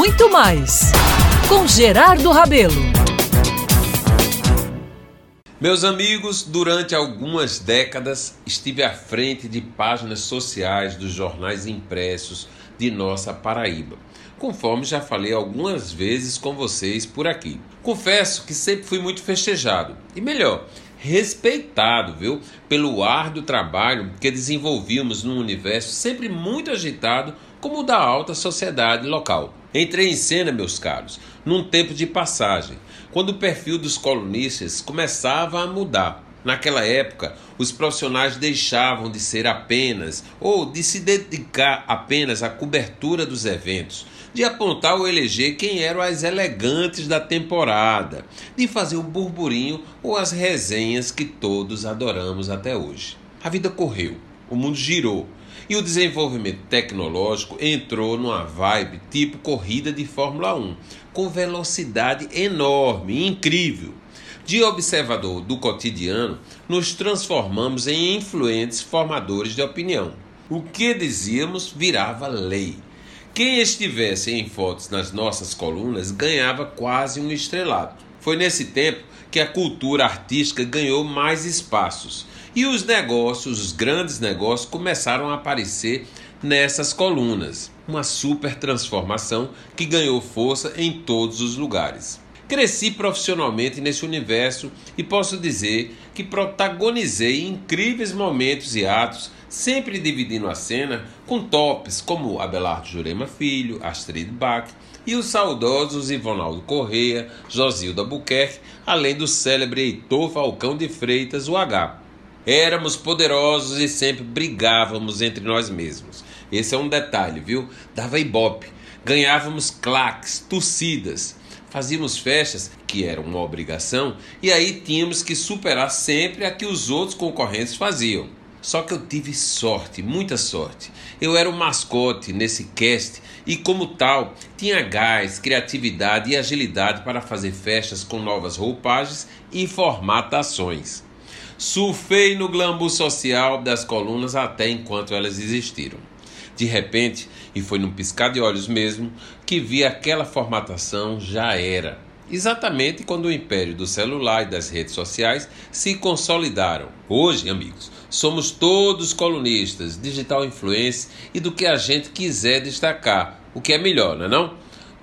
muito mais com Gerardo Rabelo. Meus amigos, durante algumas décadas estive à frente de páginas sociais dos jornais impressos de nossa Paraíba, conforme já falei algumas vezes com vocês por aqui. Confesso que sempre fui muito festejado e melhor, respeitado, viu, pelo árduo trabalho que desenvolvíamos num universo sempre muito agitado como o da alta sociedade local. Entrei em cena, meus caros, num tempo de passagem, quando o perfil dos colunistas começava a mudar. Naquela época, os profissionais deixavam de ser apenas ou de se dedicar apenas à cobertura dos eventos, de apontar ou eleger quem eram as elegantes da temporada, de fazer o burburinho ou as resenhas que todos adoramos até hoje. A vida correu, o mundo girou e o desenvolvimento tecnológico entrou numa vibe tipo corrida de Fórmula 1, com velocidade enorme, incrível. De observador do cotidiano, nos transformamos em influentes formadores de opinião. O que dizíamos virava lei. Quem estivesse em fotos nas nossas colunas ganhava quase um estrelado. Foi nesse tempo que a cultura artística ganhou mais espaços e os negócios, os grandes negócios, começaram a aparecer nessas colunas. Uma super transformação que ganhou força em todos os lugares. Cresci profissionalmente nesse universo e posso dizer que protagonizei incríveis momentos e atos, sempre dividindo a cena com tops como Abelardo Jurema Filho, Astrid Bach e os saudosos Ivonaldo Correia, Josilda Buquerque, além do célebre Heitor Falcão de Freitas, o H. Éramos poderosos e sempre brigávamos entre nós mesmos. Esse é um detalhe, viu? Dava ibope. Ganhávamos claques, torcidas Fazíamos festas, que era uma obrigação, e aí tínhamos que superar sempre a que os outros concorrentes faziam. Só que eu tive sorte, muita sorte. Eu era o mascote nesse cast e, como tal, tinha gás, criatividade e agilidade para fazer festas com novas roupagens e formatações. Surfei no glamour social das colunas até enquanto elas existiram. De repente, e foi num piscar de olhos mesmo, que vi aquela formatação já era. Exatamente quando o império do celular e das redes sociais se consolidaram. Hoje, amigos, somos todos colunistas, digital influência e do que a gente quiser destacar, o que é melhor, não é não?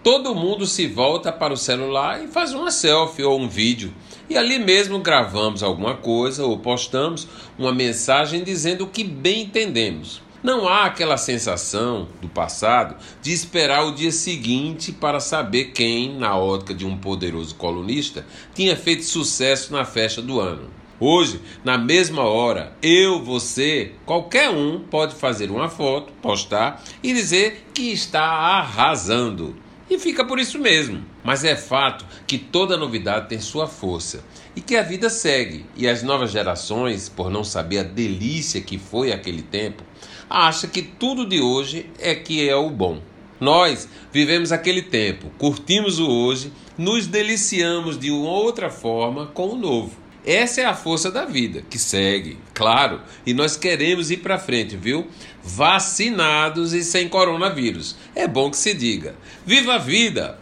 Todo mundo se volta para o celular e faz uma selfie ou um vídeo. E ali mesmo gravamos alguma coisa ou postamos uma mensagem dizendo o que bem entendemos. Não há aquela sensação do passado de esperar o dia seguinte para saber quem, na ótica de um poderoso colunista, tinha feito sucesso na festa do ano. Hoje, na mesma hora, eu, você, qualquer um pode fazer uma foto, postar e dizer que está arrasando. E fica por isso mesmo. Mas é fato que toda novidade tem sua força e que a vida segue. E as novas gerações, por não saber a delícia que foi aquele tempo, acha que tudo de hoje é que é o bom. Nós vivemos aquele tempo, curtimos o hoje, nos deliciamos de uma outra forma com o novo. Essa é a força da vida, que segue, claro, e nós queremos ir para frente, viu? Vacinados e sem coronavírus. É bom que se diga. Viva a vida!